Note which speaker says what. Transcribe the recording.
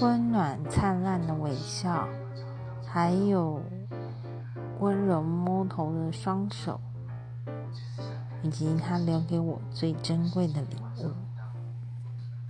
Speaker 1: 温暖灿烂的微笑还有温柔摸头的双手以及他留给我最珍贵的礼物。